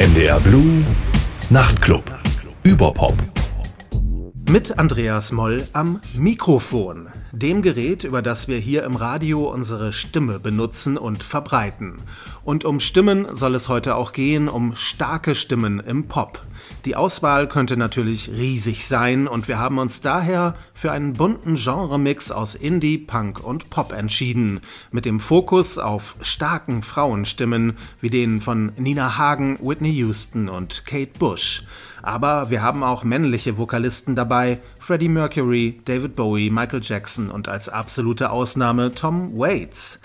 NDR Blue Nachtclub. Überpop. Mit Andreas Moll am Mikrofon, dem Gerät, über das wir hier im Radio unsere Stimme benutzen und verbreiten. Und um Stimmen soll es heute auch gehen, um starke Stimmen im Pop. Die Auswahl könnte natürlich riesig sein und wir haben uns daher für einen bunten Genremix aus Indie, Punk und Pop entschieden, mit dem Fokus auf starken Frauenstimmen wie den von Nina Hagen, Whitney Houston und Kate Bush. Aber wir haben auch männliche Vokalisten dabei, Freddie Mercury, David Bowie, Michael Jackson und als absolute Ausnahme Tom Waits.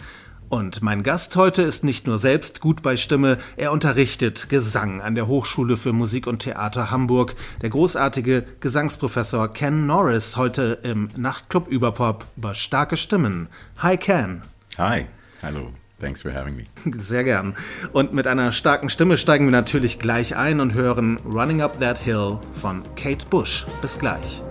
Und mein Gast heute ist nicht nur selbst gut bei Stimme, er unterrichtet Gesang an der Hochschule für Musik und Theater Hamburg. Der großartige Gesangsprofessor Ken Norris heute im Nachtclub Überpop über starke Stimmen. Hi Ken. Hi, hallo. Thanks for having me. Sehr gern. Und mit einer starken Stimme steigen wir natürlich gleich ein und hören Running Up That Hill von Kate Bush. Bis gleich.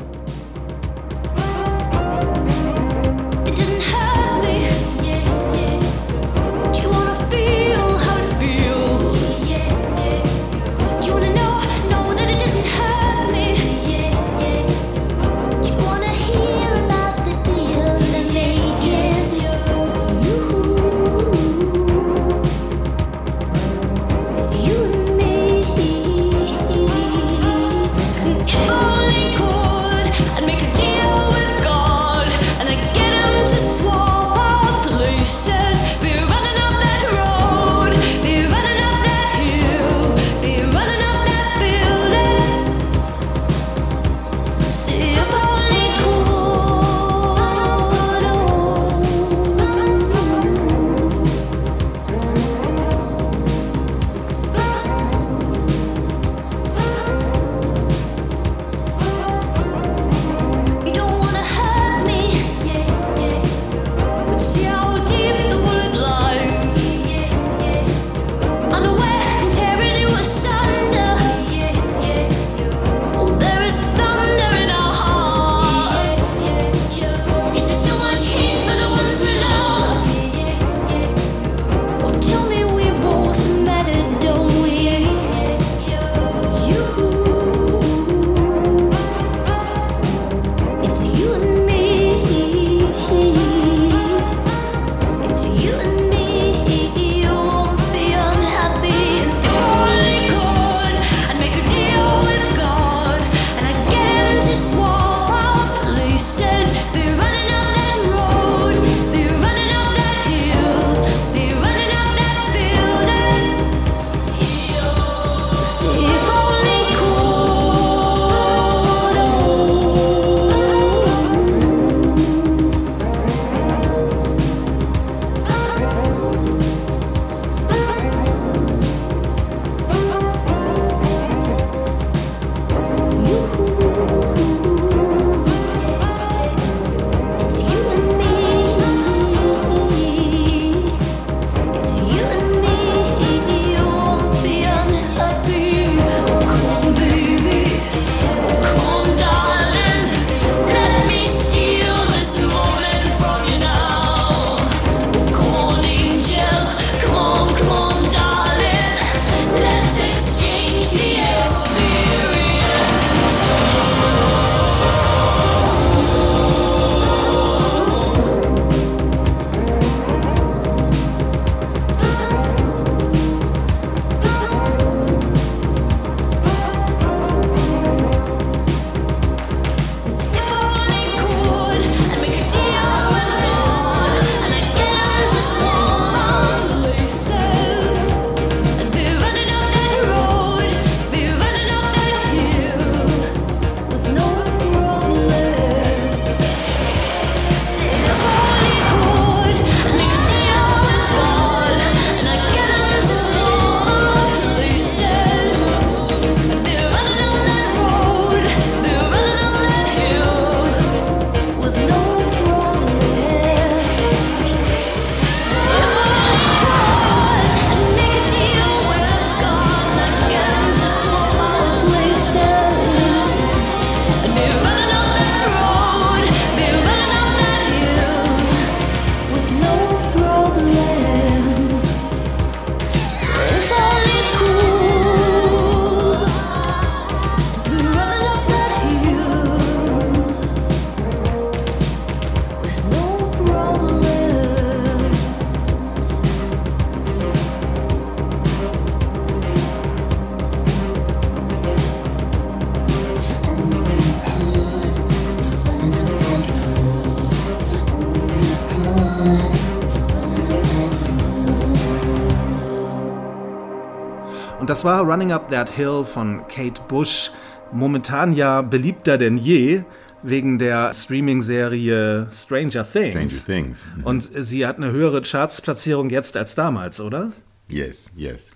Und das war Running Up That Hill von Kate Bush, momentan ja beliebter denn je wegen der Streaming-Serie Stranger Things. Stranger Things. Mhm. Und sie hat eine höhere Chartsplatzierung jetzt als damals, oder? Yes, yes.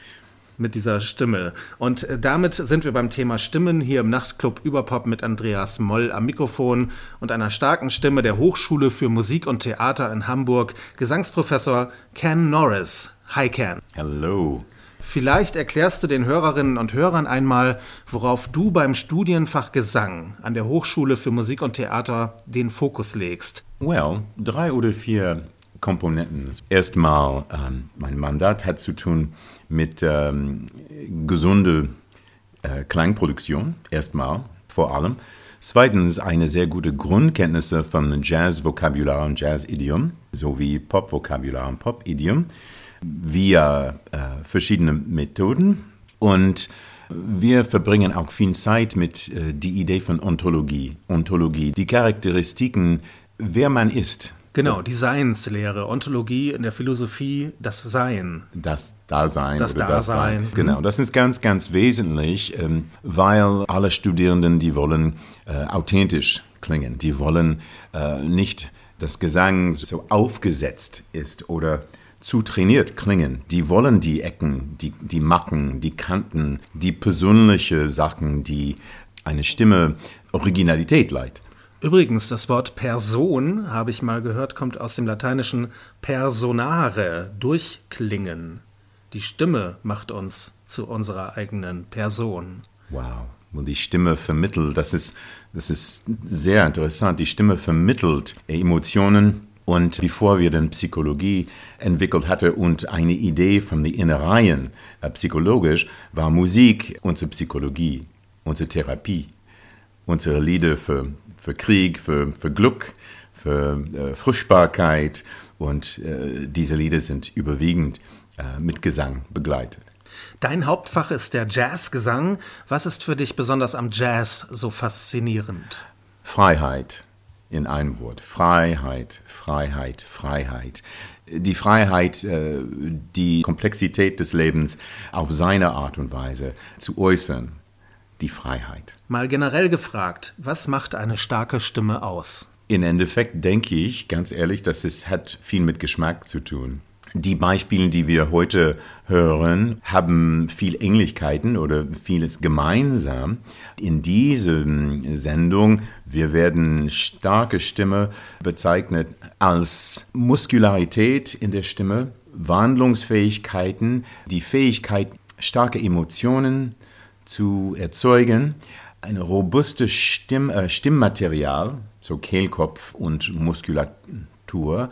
Mit dieser Stimme. Und äh, damit sind wir beim Thema Stimmen hier im Nachtclub Überpop mit Andreas Moll am Mikrofon und einer starken Stimme der Hochschule für Musik und Theater in Hamburg, Gesangsprofessor Ken Norris. Hi Ken. Hello. Vielleicht erklärst du den Hörerinnen und Hörern einmal, worauf du beim Studienfach Gesang an der Hochschule für Musik und Theater den Fokus legst. Well, drei oder vier Komponenten. Erstmal, ähm, mein Mandat hat zu tun mit ähm, gesunde äh, Klangproduktion, erstmal, vor allem. Zweitens, eine sehr gute Grundkenntnisse von Jazz-Vokabular und Jazz-Idiom sowie Pop-Vokabular und Pop-Idiom via äh, verschiedene Methoden und wir verbringen auch viel Zeit mit äh, die Idee von Ontologie. Ontologie, die Charakteristiken, wer man ist. Genau, die Seinslehre, Ontologie in der Philosophie, das Sein. Das Dasein. Das Dasein. Das Sein. Genau, das ist ganz, ganz wesentlich, ähm, weil alle Studierenden, die wollen äh, authentisch klingen. Die wollen äh, nicht, dass Gesang so aufgesetzt ist oder zu trainiert klingen. Die wollen die Ecken, die, die Macken, die Kanten, die persönliche Sachen, die eine Stimme Originalität leiht. Übrigens, das Wort Person, habe ich mal gehört, kommt aus dem lateinischen personare, durchklingen. Die Stimme macht uns zu unserer eigenen Person. Wow. Und die Stimme vermittelt, das ist, das ist sehr interessant, die Stimme vermittelt Emotionen, und bevor wir dann Psychologie entwickelt hatten und eine Idee von den Innereien äh, psychologisch, war Musik unsere Psychologie, unsere Therapie, unsere Lieder für, für Krieg, für, für Glück, für äh, Fruchtbarkeit. Und äh, diese Lieder sind überwiegend äh, mit Gesang begleitet. Dein Hauptfach ist der Jazzgesang. Was ist für dich besonders am Jazz so faszinierend? Freiheit in einem Wort. Freiheit, Freiheit, Freiheit. Die Freiheit, äh, die Komplexität des Lebens auf seine Art und Weise zu äußern. Die Freiheit. Mal generell gefragt, was macht eine starke Stimme aus? In Endeffekt denke ich, ganz ehrlich, dass es hat viel mit Geschmack zu tun. Die Beispiele, die wir heute hören, haben viel Ähnlichkeiten oder vieles gemeinsam. In dieser Sendung, wir werden starke Stimme bezeichnet als Muskularität in der Stimme, Wandlungsfähigkeiten, die Fähigkeit, starke Emotionen zu erzeugen, eine robuste Stimm, äh, Stimmmaterial, so Kehlkopf und Muskulatur,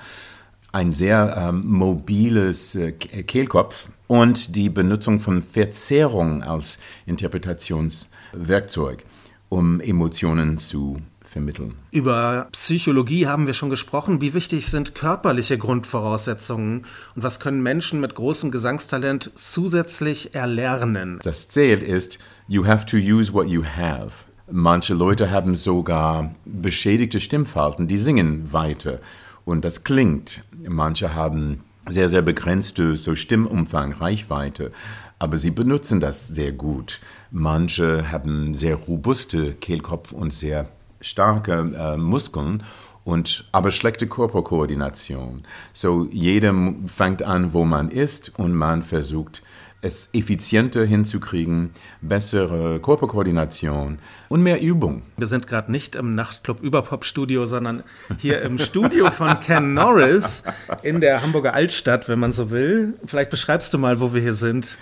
ein sehr ähm, mobiles äh, Kehlkopf und die Benutzung von Verzerrung als Interpretationswerkzeug, um Emotionen zu vermitteln. Über Psychologie haben wir schon gesprochen. Wie wichtig sind körperliche Grundvoraussetzungen und was können Menschen mit großem Gesangstalent zusätzlich erlernen? Das Ziel ist, you have to use what you have. Manche Leute haben sogar beschädigte Stimmfalten, die singen weiter und das klingt. Manche haben sehr, sehr begrenzte so Stimmumfang, Reichweite, aber sie benutzen das sehr gut. Manche haben sehr robuste Kehlkopf und sehr starke äh, Muskeln und aber schlechte Körperkoordination. So jeder fängt an, wo man ist und man versucht es effizienter hinzukriegen, bessere Körperkoordination und mehr Übung. Wir sind gerade nicht im Nachtclub Überpop Studio, sondern hier im Studio von Ken Norris in der Hamburger Altstadt, wenn man so will. Vielleicht beschreibst du mal, wo wir hier sind.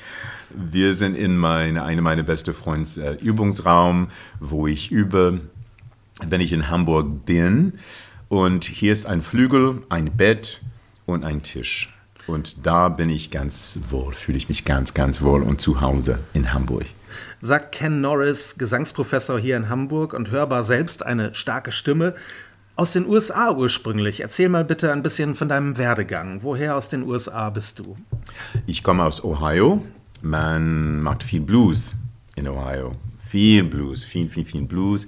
Wir sind in meine, eine meiner besten Freunds äh, Übungsraum, wo ich übe, wenn ich in Hamburg bin. Und hier ist ein Flügel, ein Bett und ein Tisch. Und da bin ich ganz wohl, fühle ich mich ganz, ganz wohl und zu Hause in Hamburg. Sagt Ken Norris, Gesangsprofessor hier in Hamburg und hörbar selbst eine starke Stimme. Aus den USA ursprünglich. Erzähl mal bitte ein bisschen von deinem Werdegang. Woher aus den USA bist du? Ich komme aus Ohio. Man macht viel Blues in Ohio. Viel Blues, viel, viel, viel Blues.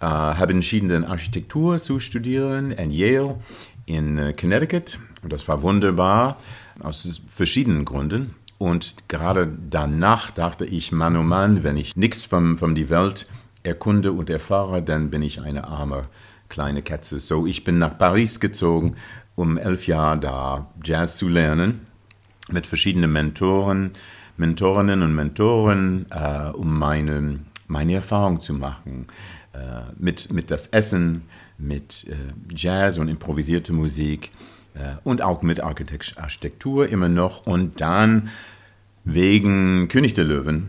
Äh, habe entschieden, Architektur zu studieren in Yale in äh, Connecticut. Und das war wunderbar aus verschiedenen Gründen. Und gerade danach dachte ich, Mann, oh Mann, wenn ich nichts von, von die Welt erkunde und erfahre, dann bin ich eine arme kleine Katze. So, ich bin nach Paris gezogen, um elf Jahre da Jazz zu lernen, mit verschiedenen Mentoren, Mentorinnen und Mentoren, äh, um meine, meine Erfahrung zu machen. Äh, mit, mit das Essen, mit äh, Jazz und improvisierte Musik und auch mit Architektur immer noch. Und dann wegen König der Löwen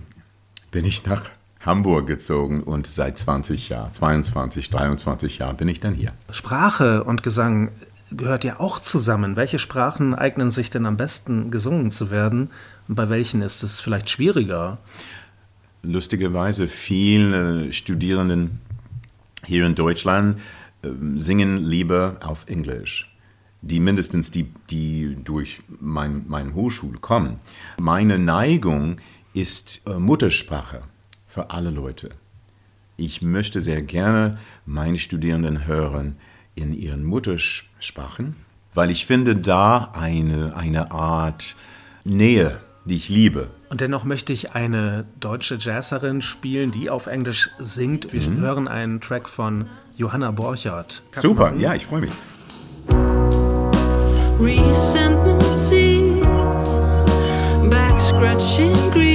bin ich nach Hamburg gezogen und seit 20 Jahren, 22, 23 Jahren bin ich dann hier. Sprache und Gesang gehört ja auch zusammen. Welche Sprachen eignen sich denn am besten gesungen zu werden und bei welchen ist es vielleicht schwieriger? Lustigerweise viele Studierenden hier in Deutschland äh, singen lieber auf Englisch die mindestens die, die durch mein, meine Hochschule kommen. Meine Neigung ist äh, Muttersprache für alle Leute. Ich möchte sehr gerne meine Studierenden hören in ihren Muttersprachen, weil ich finde da eine, eine Art Nähe, die ich liebe. Und dennoch möchte ich eine deutsche Jazzerin spielen, die auf Englisch singt. Wir mhm. hören einen Track von Johanna Borchardt. Super, ja, ich freue mich. Resentment seeds, back scratching greed.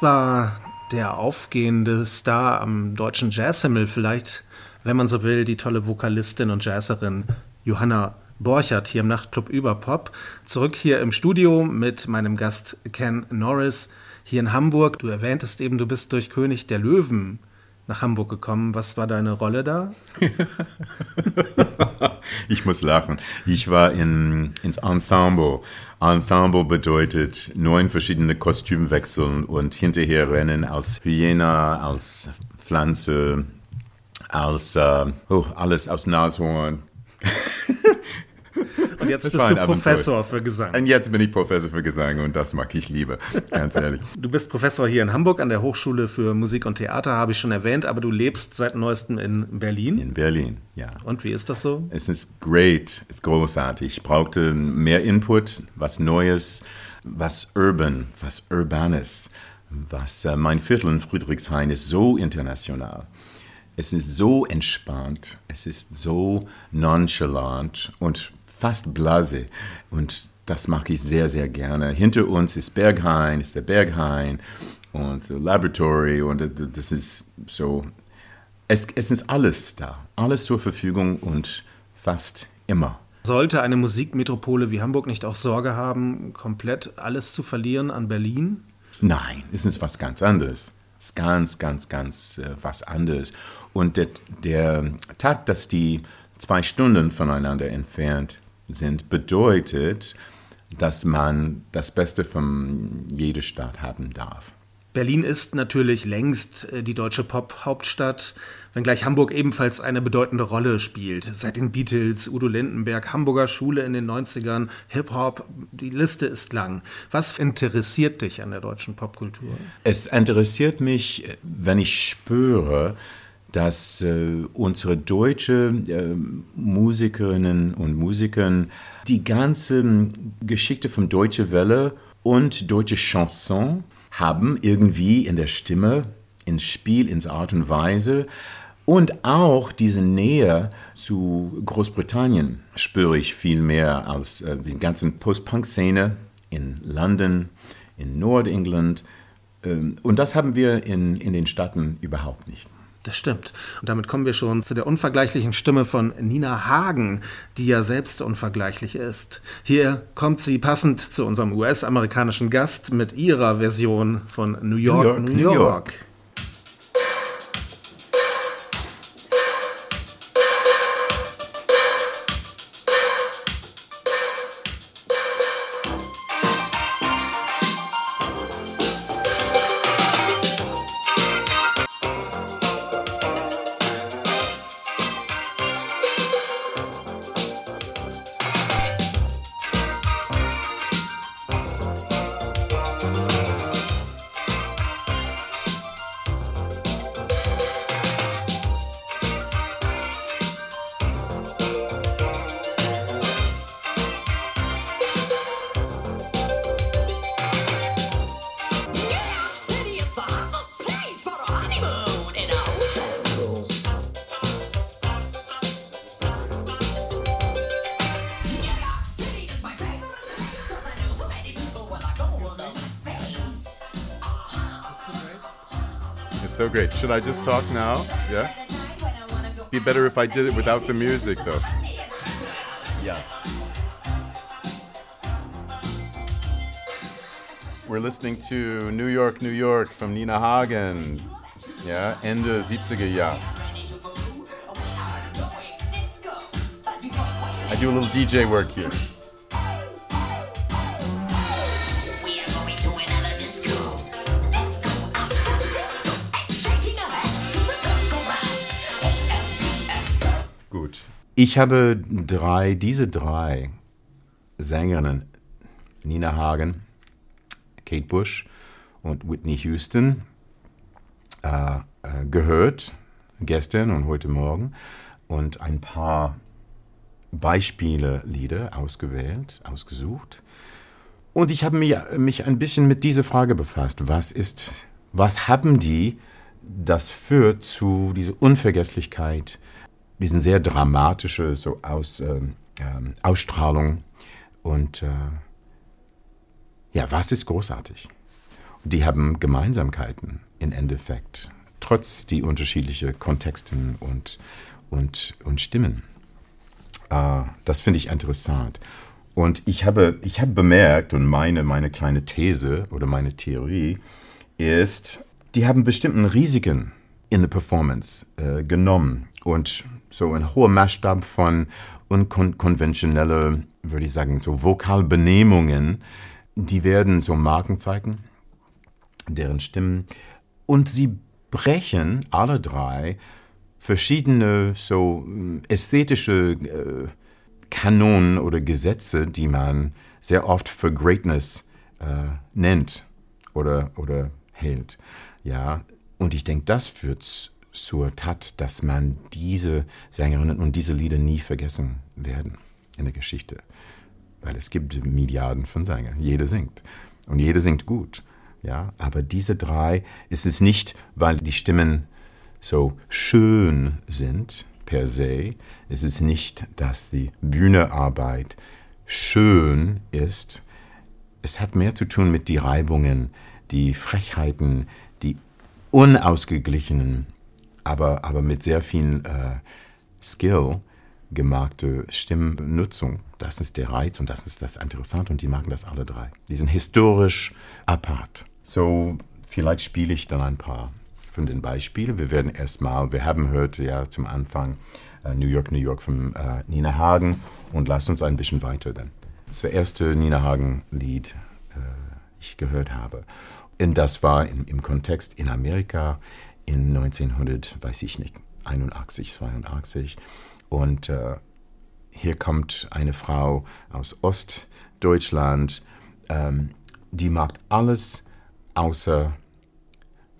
Das war der aufgehende Star am deutschen Jazzhimmel, vielleicht, wenn man so will, die tolle Vokalistin und Jazzerin Johanna Borchert hier im Nachtclub Überpop. Zurück hier im Studio mit meinem Gast Ken Norris hier in Hamburg. Du erwähntest eben, du bist durch König der Löwen nach Hamburg gekommen. Was war deine Rolle da? ich muss lachen. Ich war in, ins Ensemble. Ensemble bedeutet neun verschiedene Kostümwechseln und hinterher rennen als Hyäne, als Pflanze, als äh, oh, alles aus Nashorn. Und jetzt Das bist du. Professor für Gesang. Und jetzt bin ich Professor für Gesang und das mag ich lieber, ganz ehrlich. Du bist Professor hier in Hamburg an der Hochschule für Musik und Theater, habe ich schon erwähnt, aber du lebst seit neuestem in Berlin. In Berlin, ja. Und wie ist das so? Es ist great, es ist großartig. Ich brauchte mehr Input, was Neues, was urban, was urbanes. Was äh, mein Viertel in Friedrichshain ist so international. Es ist so entspannt, es ist so nonchalant und fast blase. Und das mag ich sehr, sehr gerne. Hinter uns ist Berghain, ist der Berghain und the Laboratory und das ist so es, es ist alles da, alles zur Verfügung und fast immer. Sollte eine Musikmetropole wie Hamburg nicht auch Sorge haben, komplett alles zu verlieren an Berlin? Nein, es ist was ganz anderes. Es ist ganz, ganz, ganz äh, was anderes. Und der, der Tag, dass die zwei Stunden voneinander entfernt sind, bedeutet, dass man das Beste von jeder Stadt haben darf. Berlin ist natürlich längst äh, die deutsche Pop-Hauptstadt, wenngleich Hamburg ebenfalls eine bedeutende Rolle spielt. Seit den Beatles, Udo Lindenberg, Hamburger Schule in den 90ern, Hip-Hop, die Liste ist lang. Was interessiert dich an der deutschen Popkultur? Es interessiert mich, wenn ich spüre, dass äh, unsere deutsche äh, Musikerinnen und Musiker die ganze Geschichte von Deutsche Welle und deutsche Chanson haben irgendwie in der Stimme, ins Spiel, ins Art und Weise und auch diese Nähe zu Großbritannien spüre ich viel mehr als äh, die ganzen Post-Punk-Szene in London, in Nordengland. Ähm, und das haben wir in, in den Staaten überhaupt nicht. Das stimmt. Und damit kommen wir schon zu der unvergleichlichen Stimme von Nina Hagen, die ja selbst unvergleichlich ist. Hier kommt sie passend zu unserem US-amerikanischen Gast mit ihrer Version von New York, York, New New York. Great. Should I just talk now? Yeah? Be better if I did it without the music, though. Yeah. We're listening to New York, New York from Nina Hagen. Yeah, Ende 70er Jahr. I do a little DJ work here. Ich habe drei, diese drei Sängerinnen, Nina Hagen, Kate Bush und Whitney Houston, äh, äh, gehört gestern und heute Morgen und ein paar Beispiele Lieder ausgewählt, ausgesucht. Und ich habe mich, mich ein bisschen mit dieser Frage befasst. Was ist, was haben die, das führt zu dieser Unvergesslichkeit, diesen sehr dramatische so aus, ähm, ähm, Ausstrahlung und äh, ja, was ist großartig? Und die haben Gemeinsamkeiten im Endeffekt, trotz die unterschiedlichen Kontexten und, und, und Stimmen. Äh, das finde ich interessant. Und ich habe, ich habe bemerkt, und meine, meine kleine These oder meine Theorie ist, die haben bestimmten Risiken in the performance äh, genommen und so ein hoher Maßstab von unkonventionelle, würde ich sagen, so Vokalbenehmungen, die werden so Marken zeigen, deren Stimmen und sie brechen alle drei verschiedene so mm, ästhetische äh, Kanonen oder Gesetze, die man sehr oft für Greatness äh, nennt oder, oder hält. Ja, und ich denke, das führt zur Tat, dass man diese Sängerinnen und diese Lieder nie vergessen werden in der Geschichte. Weil es gibt Milliarden von Sängern. Jeder singt. Und jeder singt gut. Ja, aber diese drei ist es nicht, weil die Stimmen so schön sind per se. Es ist nicht, dass die Bühnearbeit schön ist. Es hat mehr zu tun mit die Reibungen, die Frechheiten, die unausgeglichenen, aber, aber mit sehr viel äh, Skill gemachte Stimmnutzung. Das ist der Reiz und das ist das Interessante und die machen das alle drei. Die sind historisch apart. So, vielleicht spiele ich dann ein paar von den Beispielen. Wir werden erstmal, wir haben heute ja zum Anfang äh, New York, New York von äh, Nina Hagen und lasst uns ein bisschen weiter dann. Das war erste Nina Hagen-Lied, äh, ich gehört habe. Und das war in, im Kontext in Amerika in 1900, weiß ich nicht, 81, 82. Und äh, hier kommt eine Frau aus Ostdeutschland, ähm, die macht alles außer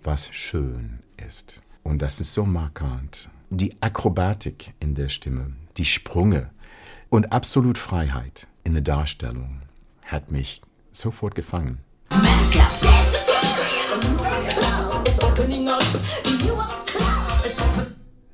was schön ist. Und das ist so markant. Die Akrobatik in der Stimme, die Sprünge und absolut Freiheit in der Darstellung hat mich sofort gefangen.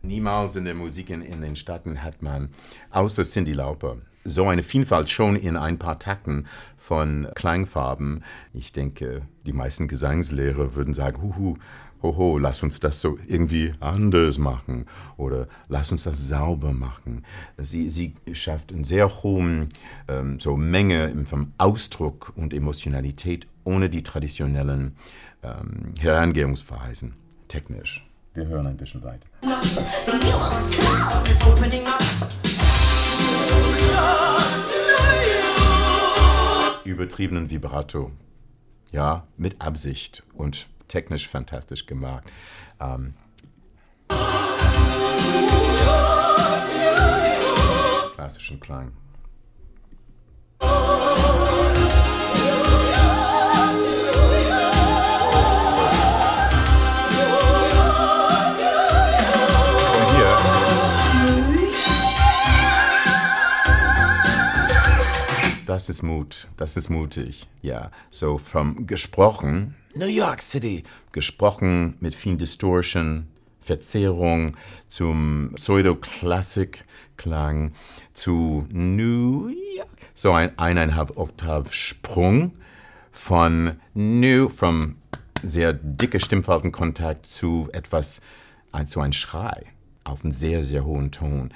Niemals in der Musik in, in den Staaten hat man, außer Cindy Lauper, so eine Vielfalt schon in ein paar Takten von Klangfarben. Ich denke, die meisten Gesangslehrer würden sagen, huhu, hoho, lass uns das so irgendwie anders machen oder lass uns das sauber machen. Sie, sie schafft eine sehr hohe ähm, so Menge vom Ausdruck und Emotionalität ohne die traditionellen ähm, Herangehungsweisen, technisch. Wir hören ein bisschen weiter. Übertriebenen Vibrato. Ja, mit Absicht und technisch fantastisch gemacht. Ähm, klassischen Klang. Das ist Mut, das ist mutig, ja. So vom gesprochen, New York City, gesprochen mit viel Distortion, Verzerrung, zum Pseudo-Klassik-Klang, zu New York, so ein eineinhalb Oktav Sprung von New, vom sehr dicke Stimmfaltenkontakt zu etwas, zu ein Schrei auf einen sehr, sehr hohen Ton.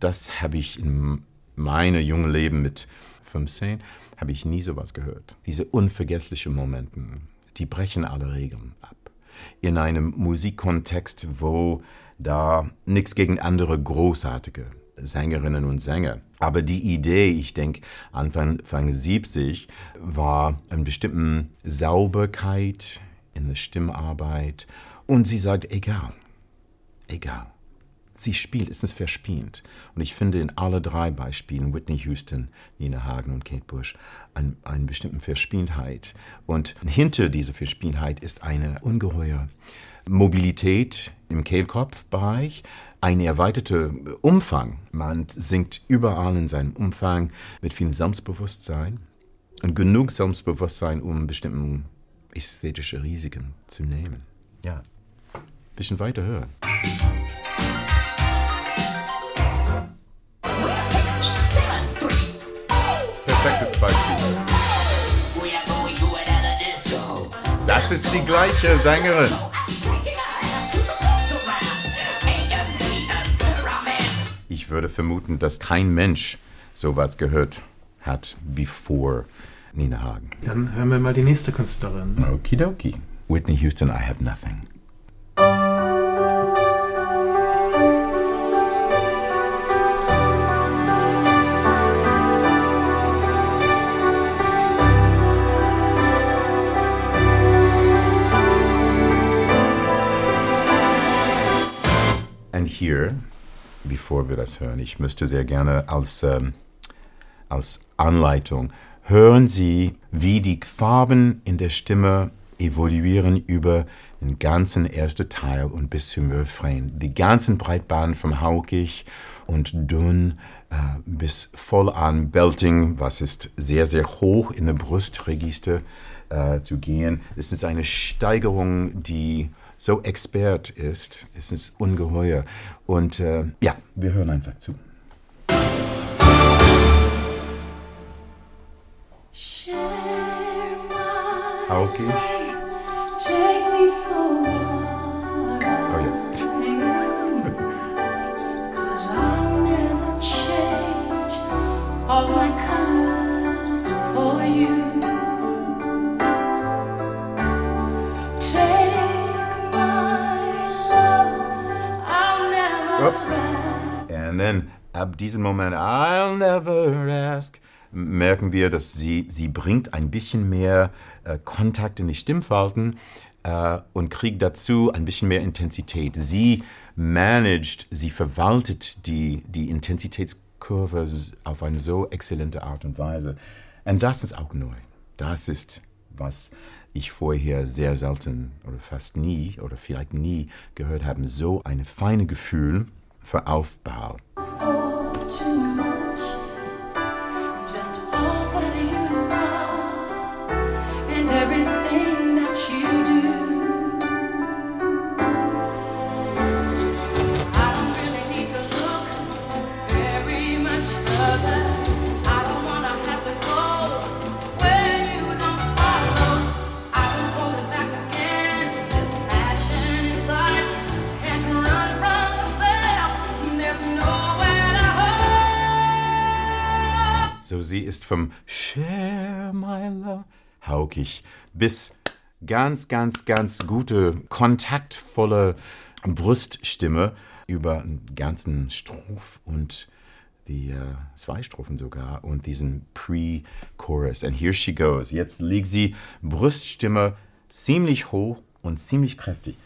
Das habe ich in meinem jungen Leben mit 15, habe ich nie sowas gehört. Diese unvergesslichen Momente, die brechen alle Regeln ab. In einem Musikkontext, wo da nichts gegen andere großartige Sängerinnen und Sänger. Aber die Idee, ich denke, Anfang, Anfang 70 war eine bestimmte Sauberkeit in der Stimmarbeit. Und sie sagt, egal, egal. Sie spielt, es ist verspielt. Und ich finde in alle drei Beispielen, Whitney Houston, Nina Hagen und Kate Bush, an, eine bestimmte Verspieltheit. Und hinter dieser Verspieltheit ist eine ungeheure Mobilität im Kehlkopfbereich, ein erweiterter Umfang. Man singt überall in seinem Umfang mit viel Selbstbewusstsein und genug Selbstbewusstsein, um bestimmte ästhetische Risiken zu nehmen. Ja, bisschen weiter hören. Das ist die gleiche Sängerin. Ich würde vermuten, dass kein Mensch sowas gehört hat bevor Nina Hagen. Dann hören wir mal die nächste Künstlerin. Okidoki. Whitney Houston, I have nothing. Bevor wir das hören. Ich müsste sehr gerne als, ähm, als Anleitung hören Sie, wie die Farben in der Stimme evoluieren über den ganzen ersten Teil und bis zum Refrain. Die ganzen Breitbahnen vom Haukig und dünn äh, bis voll an Belting, was ist sehr, sehr hoch in der Brustregister äh, zu gehen. Es ist eine Steigerung, die so expert ist. Es ist ungeheuer. Und äh, ja, wir hören einfach zu. My Then, ab diesem Moment, I'll never ask, merken wir, dass sie, sie bringt ein bisschen mehr äh, Kontakt in die Stimmfalten äh, und kriegt dazu ein bisschen mehr Intensität. Sie managt, sie verwaltet die, die Intensitätskurve auf eine so exzellente Art und Weise. Und das ist auch neu. Das ist, was ich vorher sehr selten oder fast nie oder vielleicht nie gehört habe. So ein feines Gefühl für Aufbau. Sie ist vom Share my love haukig bis ganz, ganz, ganz gute, kontaktvolle Bruststimme über einen ganzen Stroph und die äh, zwei Strophen sogar und diesen Pre-Chorus. And here she goes. Jetzt liegt sie Bruststimme ziemlich hoch und ziemlich kräftig.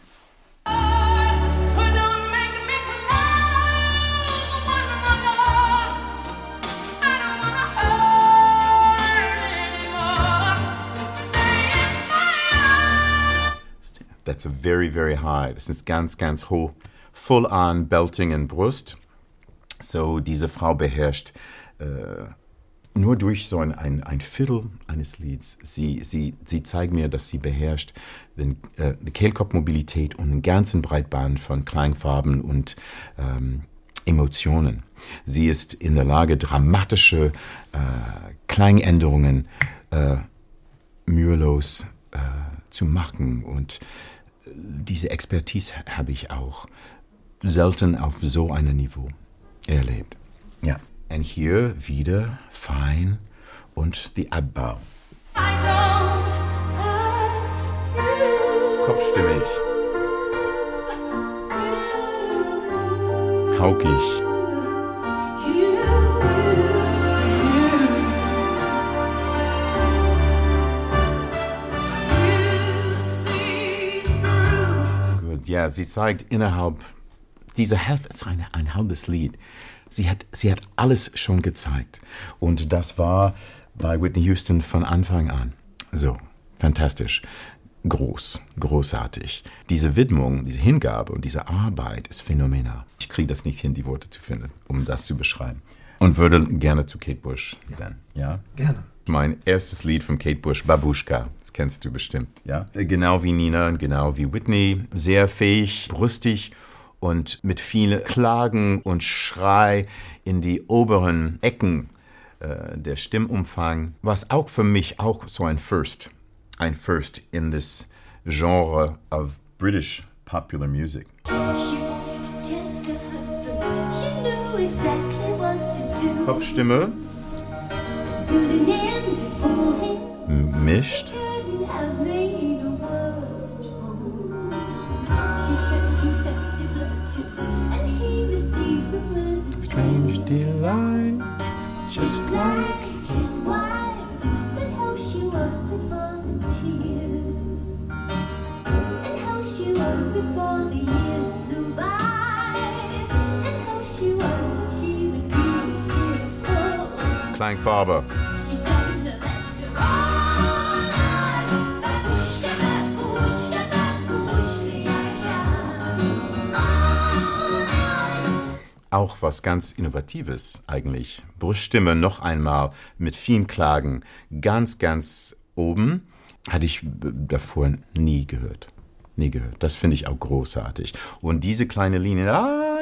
That's very, very high. Das ist ganz, ganz hoch. Full on Belting in Brust. So, diese Frau beherrscht äh, nur durch so ein, ein, ein Viertel eines Lieds. Sie, sie, sie zeigt mir, dass sie beherrscht den, äh, die Kehlkopfmobilität und den ganzen Breitbahn von Klangfarben und ähm, Emotionen. Sie ist in der Lage, dramatische äh, Klangänderungen äh, mühelos äh, zu machen. Und diese Expertise habe ich auch selten auf so einem Niveau erlebt. Ja. Und hier wieder fein und die Abbau. Kopfstimmig, haukig, ja, sie zeigt innerhalb dieser Hälfte, es ist ein, ein halbes Lied. Sie hat, sie hat alles schon gezeigt. Und das war bei Whitney Houston von Anfang an. So, fantastisch. Groß, großartig. Diese Widmung, diese Hingabe und diese Arbeit ist phänomenal. Ich kriege das nicht hin, die Worte zu finden, um das zu beschreiben. Und würde gerne zu Kate Bush dann, ja? Gerne. Mein erstes Lied von Kate Bush, Babushka. Das kennst du bestimmt, ja? Genau wie Nina und genau wie Whitney. Sehr fähig, brüstig und mit viel Klagen und Schrei in die oberen Ecken äh, der Stimmumfang. Was auch für mich auch so ein First, ein First in this genre of British popular music. She wanted to test her husband. She knew exactly what mischt. Strange delight, just like his wife, but how she was before the tears, and how she was before the years flew by, and how she was when she was beautiful. Klein Farber. Auch was ganz Innovatives eigentlich. Bruststimme noch einmal mit vielen Klagen ganz, ganz oben. Hatte ich davor nie gehört. Nie gehört. Das finde ich auch großartig. Und diese kleine Linie, ah,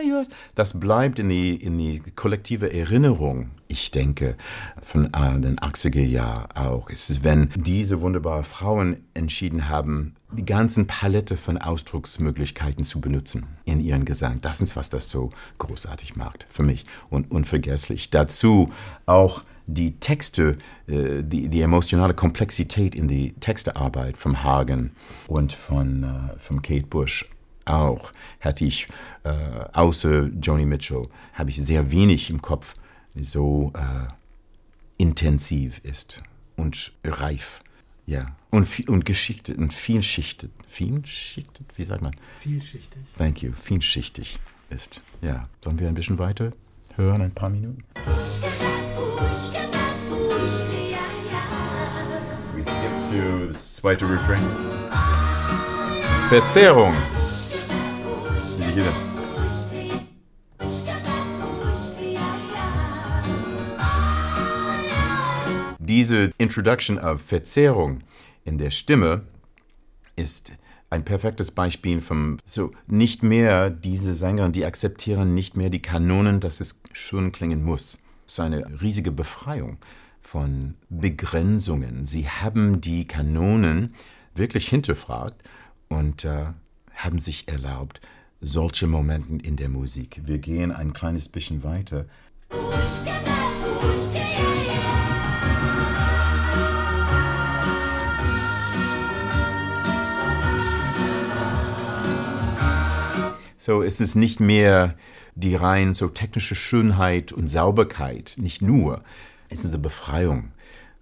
das bleibt in die, in die kollektive Erinnerung, ich denke, von äh, den 80er Jahren auch. Es ist, wenn diese wunderbaren Frauen entschieden haben, die ganzen Palette von Ausdrucksmöglichkeiten zu benutzen in ihren Gesang. Das ist, was das so großartig macht für mich und unvergesslich. Dazu auch die Texte, äh, die, die emotionale Komplexität in die Textearbeit vom Hagen und von, äh, von Kate Bush auch hatte ich, äh, außer Joni Mitchell, habe ich sehr wenig im Kopf, so äh, intensiv ist und reif. Ja, und, und geschichtet und vielschichtet. Vielschichtet, wie sagt man? Vielschichtig. Thank you, vielschichtig ist. Ja, sollen wir ein bisschen weiter hören, ein paar Minuten? We zweite Refrain. Verzehrung. Die hier. Diese Introduction of Verzehrung in der Stimme ist ein perfektes Beispiel vom so nicht mehr diese Sängerin, die akzeptieren nicht mehr die Kanonen, dass es schön klingen muss. Es ist eine riesige Befreiung von Begrenzungen. Sie haben die Kanonen wirklich hinterfragt und äh, haben sich erlaubt, solche Momente in der Musik. Wir gehen ein kleines bisschen weiter. So es ist nicht mehr die rein so technische Schönheit und Sauberkeit, nicht nur. Es ist eine Befreiung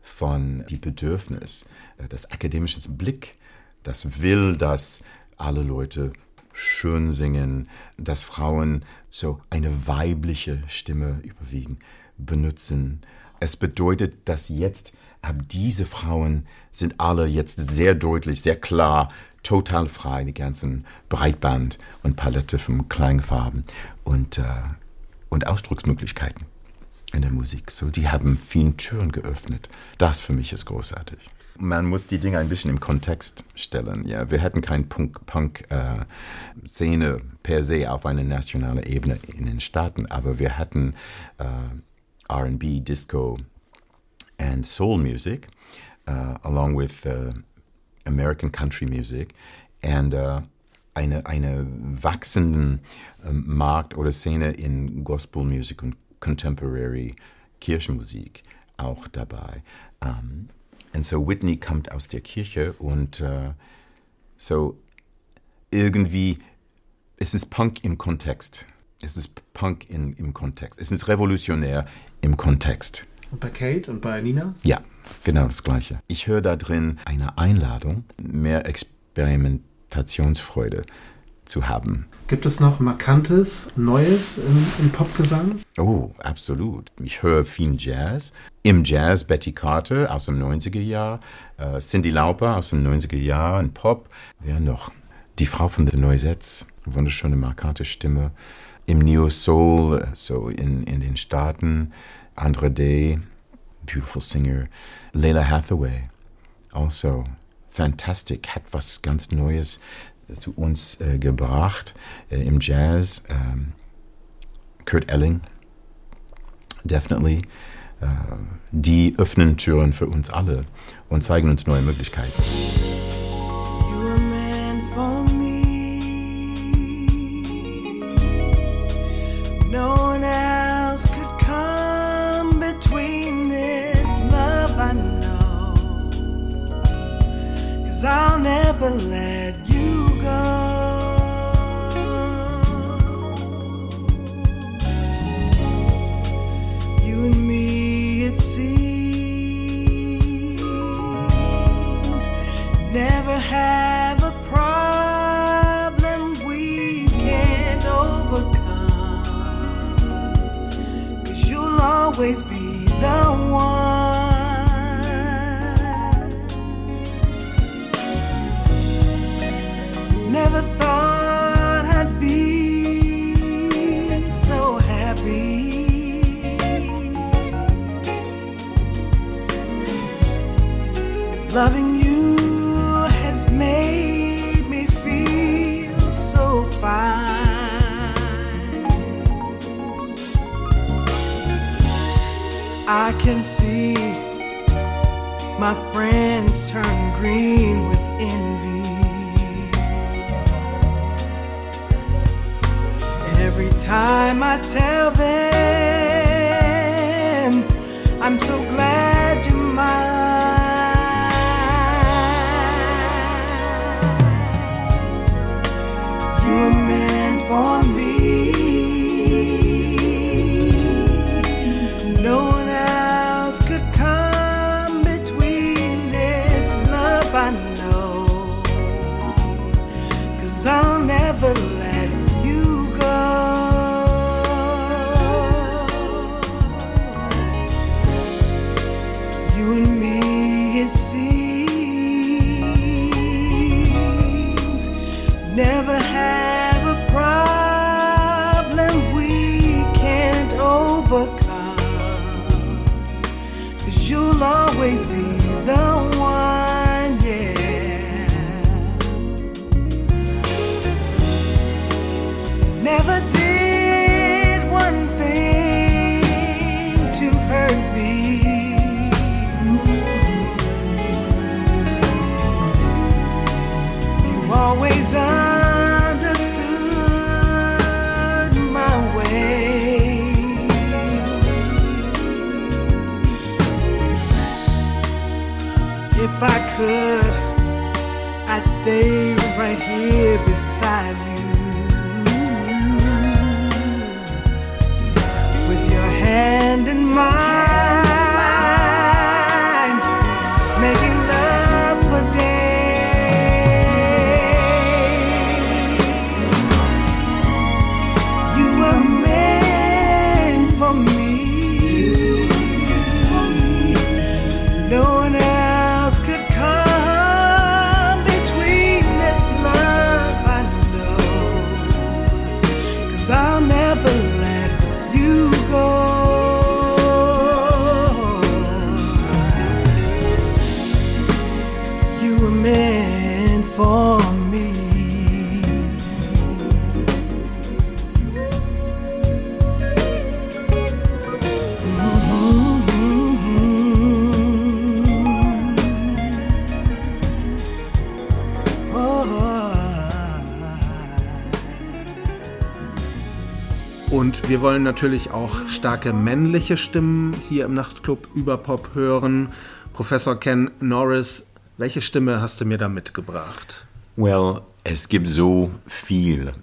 von die Bedürfnis, äh, das akademische Blick, das will, dass alle Leute schön singen, dass Frauen so eine weibliche Stimme überwiegen, benutzen. Es bedeutet, dass jetzt ab diese Frauen sind alle jetzt sehr deutlich, sehr klar, total frei, die ganzen Breitband und Palette von Klangfarben und, äh, und Ausdrucksmöglichkeiten in der Musik. So, die haben vielen Türen geöffnet. Das für mich ist großartig. Man muss die Dinge ein bisschen im Kontext stellen. Ja, wir hätten keine Punk-Szene per se auf einer nationalen Ebene in den Staaten, aber wir hatten äh, R&B, Disco and Soul Music, uh, along with uh, American Country Music and uh, eine, eine wachsenden ähm, Markt oder Szene in Gospel Music und Contemporary Kirchenmusik auch dabei. Um, and so Whitney kommt aus der Kirche und uh, so irgendwie es ist Punk im Kontext. Es ist Punk in, im Kontext. Es ist revolutionär im Kontext. Und bei Kate und bei Nina? Ja, genau das Gleiche. Ich höre da drin eine Einladung, mehr Experimentationsfreude zu haben. Gibt es noch Markantes, Neues im, im Popgesang? Oh, absolut. Ich höre viel Jazz. Im Jazz Betty Carter aus dem 90er Jahr, äh, Cindy Lauper aus dem 90er Jahr, ein Pop. Wer noch? Die Frau von The Noisettes, wunderschöne, markante Stimme. Im Neo Soul, so in, in den Staaten, Andra Day, beautiful singer. Leila Hathaway, also fantastic, hat was ganz Neues zu uns äh, gebracht äh, im Jazz. Ähm, Kurt Elling, definitely. Äh, die öffnen Türen für uns alle und zeigen uns neue Möglichkeiten. I'll never let you go. You and me, it seems, never have a problem we can't overcome. Cause you'll always be Loving you has made me feel so fine. I can see my friends turn green with envy. Every time I tell them, I'm so glad you're mine. Stay right here beside you. Wir wollen natürlich auch starke männliche Stimmen hier im Nachtclub über Pop hören. Professor Ken Norris, welche Stimme hast du mir da mitgebracht? Well, es gibt so viel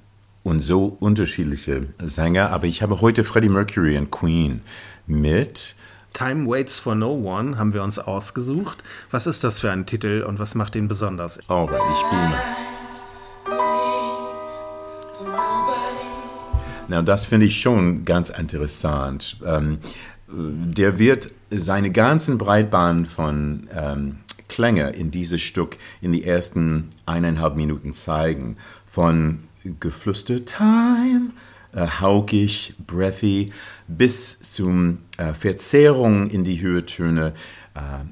und so unterschiedliche Sänger, aber ich habe heute Freddie Mercury und Queen mit. Time Waits for No One haben wir uns ausgesucht. Was ist das für ein Titel und was macht ihn besonders? Oh, ich spiele mal. Na, das finde ich schon ganz interessant. Ähm, der wird seine ganzen Breitbahn von ähm, Klänge in dieses Stück in die ersten eineinhalb Minuten zeigen. Von geflüstert Time, äh, haukig, breathy, bis zum äh, Verzerrung in die Höhetöne. Äh,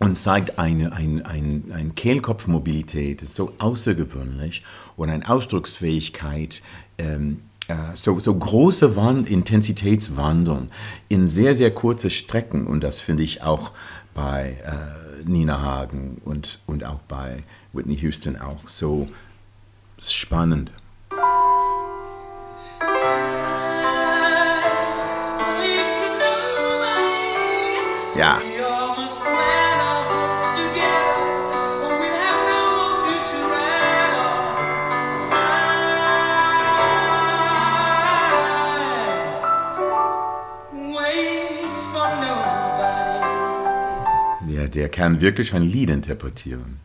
und zeigt eine, ein, ein, ein Kehlkopfmobilität, ist so außergewöhnlich und eine Ausdrucksfähigkeit, ähm, äh, so, so große Wand, Intensitätswandeln in sehr, sehr kurze Strecken und das finde ich auch bei äh, Nina Hagen und, und auch bei Whitney Houston auch so spannend. Ja. Der kann wirklich ein Lied interpretieren.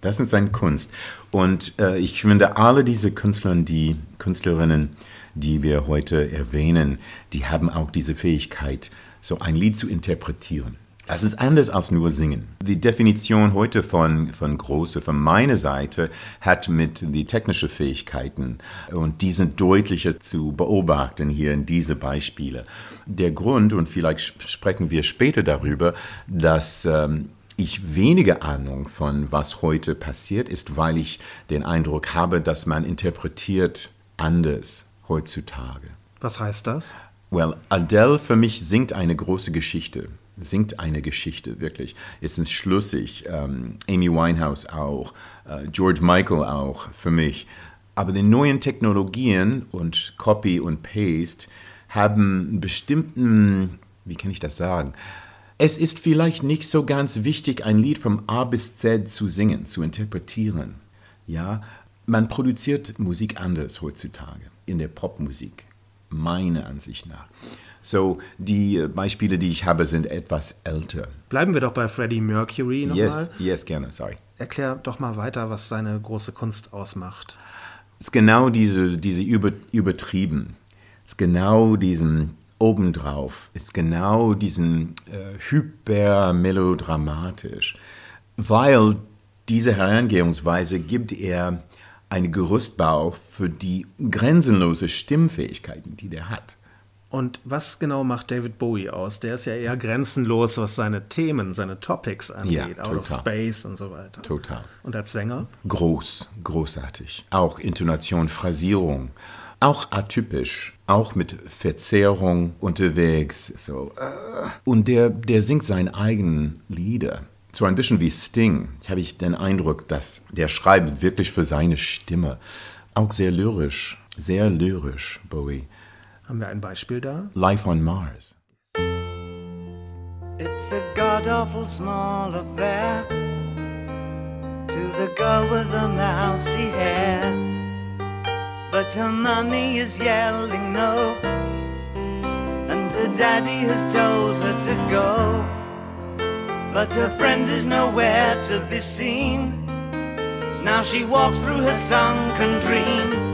Das ist seine Kunst. Und äh, ich finde, alle diese Künstler, die Künstlerinnen, die wir heute erwähnen, die haben auch diese Fähigkeit, so ein Lied zu interpretieren. Das ist anders als nur singen. Die Definition heute von, von Große, von meiner Seite, hat mit die technischen Fähigkeiten und die sind deutlicher zu beobachten hier in diese Beispiele. Der Grund, und vielleicht sprechen wir später darüber, dass ähm, ich weniger Ahnung von was heute passiert, ist, weil ich den Eindruck habe, dass man interpretiert anders heutzutage. Was heißt das? Well, Adele für mich singt eine große Geschichte. Singt eine Geschichte, wirklich. Ist es schlüssig. Ähm, Amy Winehouse auch. Äh, George Michael auch, für mich. Aber die neuen Technologien und Copy und Paste haben einen bestimmten, wie kann ich das sagen? Es ist vielleicht nicht so ganz wichtig, ein Lied vom A bis Z zu singen, zu interpretieren. Ja, man produziert Musik anders heutzutage in der Popmusik, meiner Ansicht nach. So, die äh, Beispiele, die ich habe, sind etwas älter. Bleiben wir doch bei Freddie Mercury nochmal. Yes, yes, gerne, sorry. Erklär doch mal weiter, was seine große Kunst ausmacht. Es ist genau diese, diese über, übertrieben. Es ist genau diesen obendrauf. Es ist genau diesen äh, hypermelodramatisch. Weil diese Herangehensweise gibt er einen Gerüstbau für die grenzenlose Stimmfähigkeiten, die der hat. Und was genau macht David Bowie aus? Der ist ja eher grenzenlos, was seine Themen, seine Topics angeht. Out of. Space und so weiter. Total. Und als Sänger? Groß, großartig. Auch Intonation, Phrasierung. Auch atypisch, auch mit Verzerrung unterwegs. So. äh. Und der, der singt seine eigenen Lieder. So ein bisschen wie Sting. Ich habe ich den Eindruck, dass der schreibt wirklich für seine Stimme. Auch sehr lyrisch, sehr lyrisch, Bowie. Haben wir ein Beispiel da? Life on Mars. It's a god awful small affair to the girl with the mousy hair. But her mommy is yelling no, and her daddy has told her to go. But her friend is nowhere to be seen. Now she walks through her sunken dream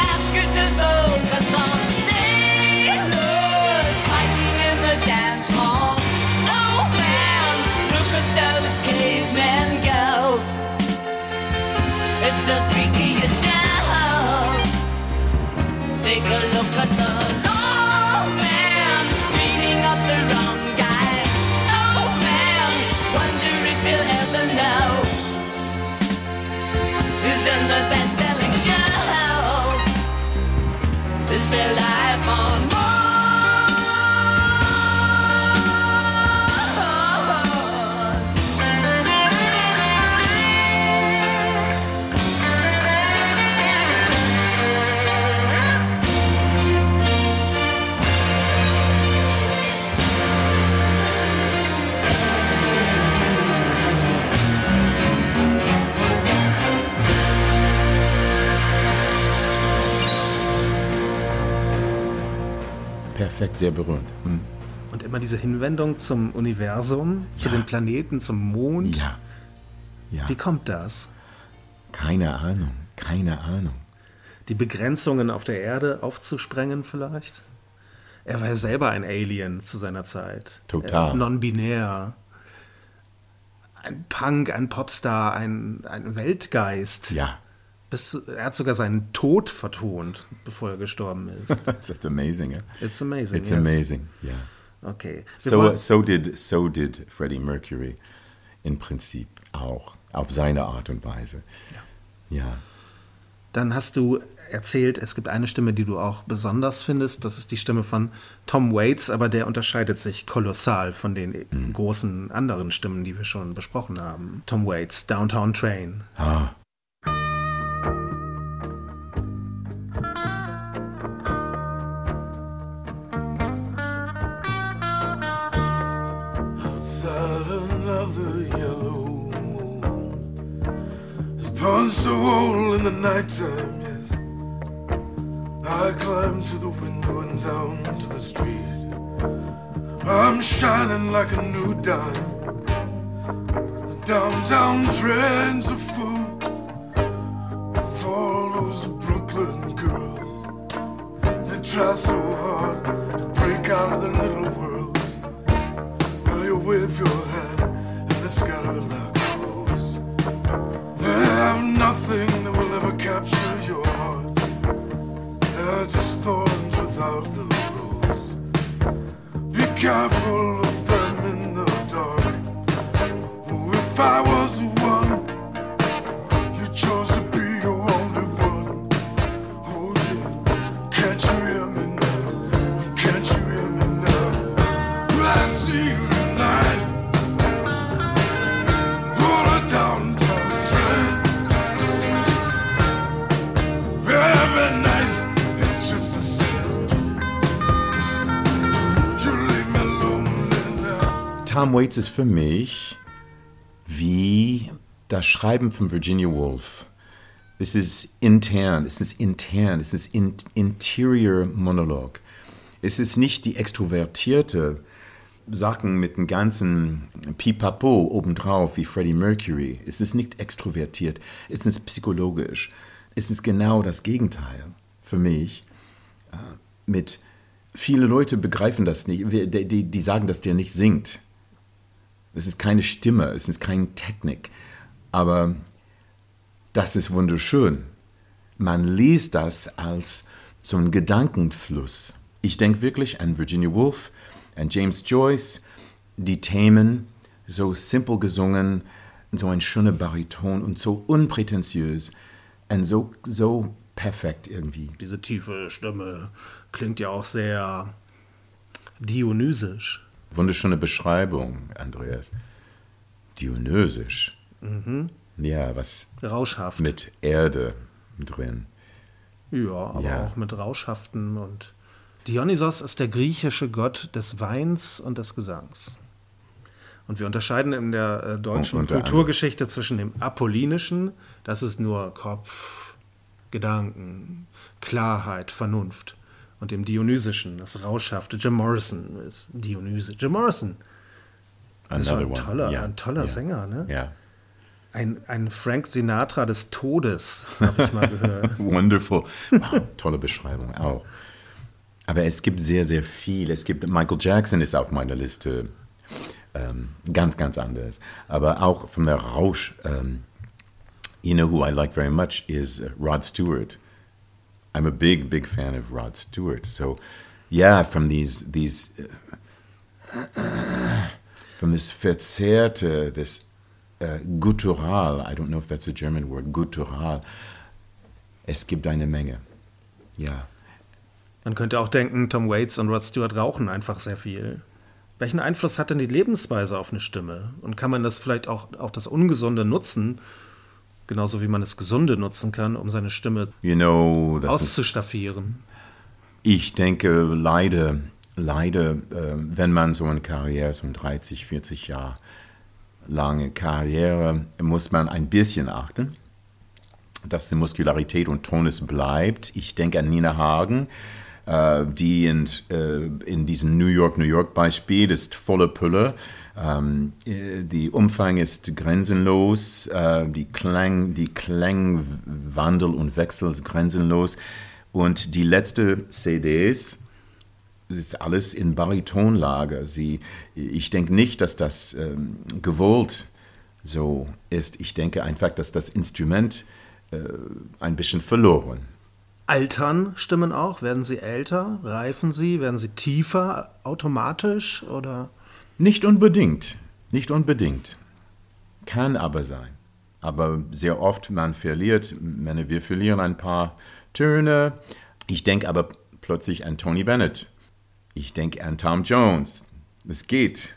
perfekt, sehr berührend. Hm. Und immer diese Hinwendung zum Universum, zu Ja. den Planeten, zum Mond. Ja. Ja. Wie kommt das? Keine Ahnung, keine Ahnung. Die Begrenzungen auf der Erde aufzusprengen vielleicht? Er war ja selber ein Alien zu seiner Zeit. Total. Äh, Non-binär. Ein Punk, ein Popstar, ein, ein Weltgeist. Ja. Bis, er hat sogar seinen Tod vertont, bevor er gestorben ist. That's amazing. Yeah? It's amazing. It's yes. amazing. Yeah. Okay. Wir So, so did so did Freddie Mercury im Prinzip auch auf seine Art und Weise. Ja. Dann hast du erzählt, es gibt eine Stimme, die du auch besonders findest. Das ist die Stimme von Tom Waits, aber der unterscheidet sich kolossal von den großen anderen Stimmen, die wir schon besprochen haben. Tom Waits, Downtown Train. Ah. Nighttime, yes. I climb to the window and down to the street. I'm shining like a new dime. The downtown trends are full of all those Brooklyn girls. They try so hard to break out of their little Tom Waits ist für mich wie das Schreiben von Virginia Woolf. Es ist intern, es ist intern, es ist in, interior Monolog. Es ist nicht die extrovertierte Sachen mit dem ganzen Pipapo obendrauf wie Freddie Mercury. Es ist nicht extrovertiert, es ist psychologisch. Es ist genau das Gegenteil für mich. Äh, Mit viele Leute begreifen das nicht, die, die, die sagen, dass der nicht singt. Es ist keine Stimme, es ist keine Technik. Aber das ist wunderschön. Man liest das als so ein Gedankenfluss. Ich denke wirklich an Virginia Woolf, an James Joyce, die Themen so simpel gesungen, so ein schöner Bariton und so unprätentiös und so, so perfekt irgendwie. Diese tiefe Stimme klingt ja auch sehr dionysisch. Wunderschöne Beschreibung, Andreas. Dionysisch. Ja, was Rauschhaft. mit Erde drin. Ja, aber Ja. auch mit Rauschhaften und Dionysos ist der griechische Gott des Weins und des Gesangs. Und wir unterscheiden in der äh, deutschen Kulturgeschichte zwischen dem Apollinischen, das ist nur Kopf, Gedanken, Klarheit, Vernunft, und dem Dionysischen, das Rauschhafte. Jim Morrison ist Dionysisch. Jim Morrison, das war Another ein toller, Ja, ein toller ja, Sänger, ne? Ja. Ein, ein Frank Sinatra des Todes, habe ich mal gehört. Wonderful. Wow, tolle Beschreibung auch. Aber es gibt sehr, sehr viel. Es gibt Michael Jackson ist auf meiner Liste ähm, ganz, ganz anders. Aber auch von der Rausch, ähm, you know who I like very much is Rod Stewart. I'm a big, big fan of Rod Stewart. So, yeah, from these these uh, from this verzerrte, this uh, guttural. I don't know if that's a German word. Guttural. Es gibt eine Menge. Ja. Man könnte auch denken, Tom Waits und Rod Stewart rauchen einfach sehr viel. Welchen Einfluss hat denn die Lebensweise auf eine Stimme? Und kann man das vielleicht auch, auch das Ungesunde nutzen, genauso wie man das Gesunde nutzen kann, um seine Stimme You know, ist, auszustaffieren? ich denke leider, leider, äh, wenn man so eine Karriere, so eine 30, 40 Jahre lange Karriere, muss man ein bisschen achten, dass die Muskularität und Tonus bleibt. Ich denke an Nina Hagen, Äh, die in, äh, in diesem New York, New York Beispiel ist volle Pulle. Ähm, äh, die Umfang ist grenzenlos, äh, die, Klang, die Klangwandel und Wechsel ist grenzenlos. Und die letzte CDs ist alles in Baritonlage. Sie, ich denke nicht, dass das ähm, gewollt so ist. Ich denke einfach, dass das Instrument äh, ein bisschen verloren. Altern Stimmen auch? Werden sie älter? Reifen sie? Werden sie tiefer automatisch oder? Nicht unbedingt, nicht unbedingt. Kann aber sein. Aber sehr oft man verliert, meine, wir verlieren ein paar Töne. Ich denke aber plötzlich an Tony Bennett. Ich denke an Tom Jones. Es geht.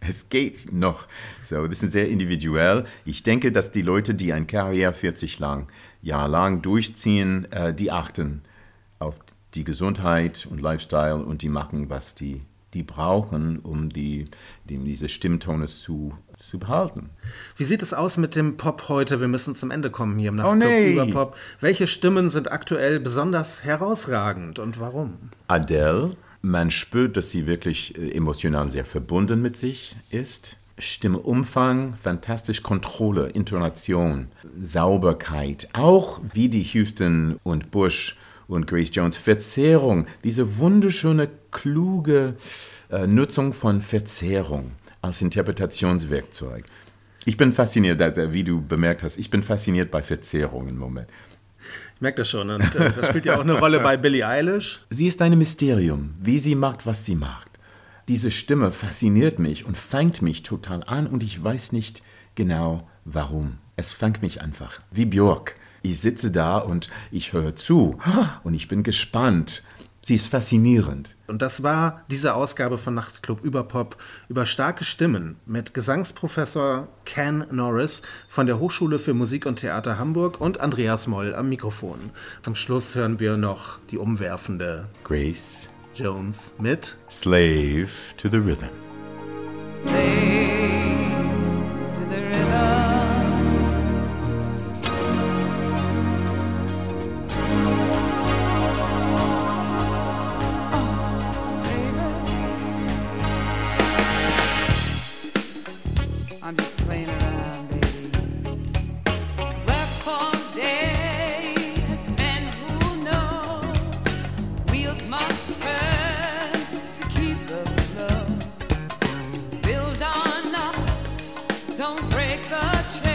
Es geht noch. So, das ist sehr individuell. Ich denke, dass die Leute, die eine Karriere 40 lang, Jahr lang durchziehen, äh, die achten auf die Gesundheit und Lifestyle und die machen, was die, die brauchen, um die, die, diese Stimmtones zu, zu behalten. Wie sieht es aus mit dem Pop heute? Wir müssen zum Ende kommen hier im Oh, Nachtclub nee. über Pop. Welche Stimmen sind aktuell besonders herausragend und warum? Adele, man spürt, dass sie wirklich äh, emotional sehr verbunden mit sich ist. Stimmeumfang, fantastisch Kontrolle, Intonation, Sauberkeit, auch wie die Houston und Bush und Grace Jones Verzerrung, diese wunderschöne, kluge äh, Nutzung von Verzerrung als Interpretationswerkzeug. Ich bin fasziniert, wie du bemerkt hast, ich bin fasziniert bei Verzerrung im Moment. Ich merke das schon. Und äh, das spielt ja auch eine Rolle bei Billie Eilish. Sie ist ein Mysterium, wie sie macht, was sie macht. Diese Stimme fasziniert mich und fängt mich total an und ich weiß nicht genau warum. Es fängt mich einfach, wie Björk. Ich sitze da und ich höre zu und ich bin gespannt. Sie ist faszinierend. Und das war diese Ausgabe von Nachtclub über Pop über starke Stimmen mit Gesangsprofessor Ken Norris von der Hochschule für Musik und Theater Hamburg und Andreas Moll am Mikrofon. Zum Schluss hören wir noch die umwerfende Grace, Jones mit slave to the rhythm. to the chain.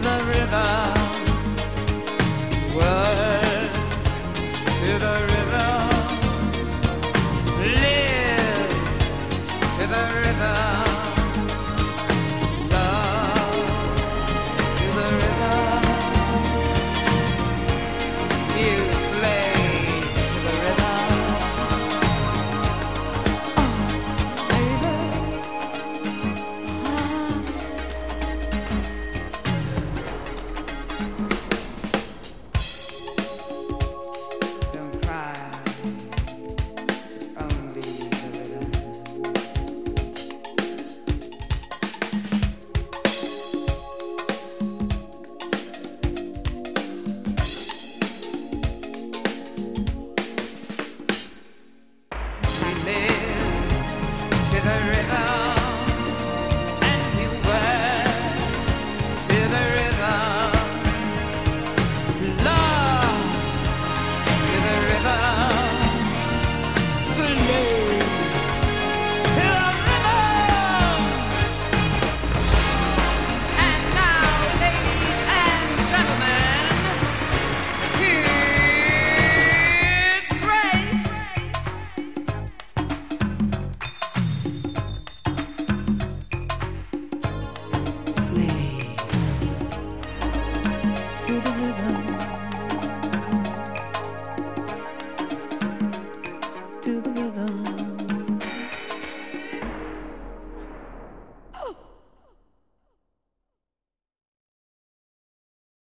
the river.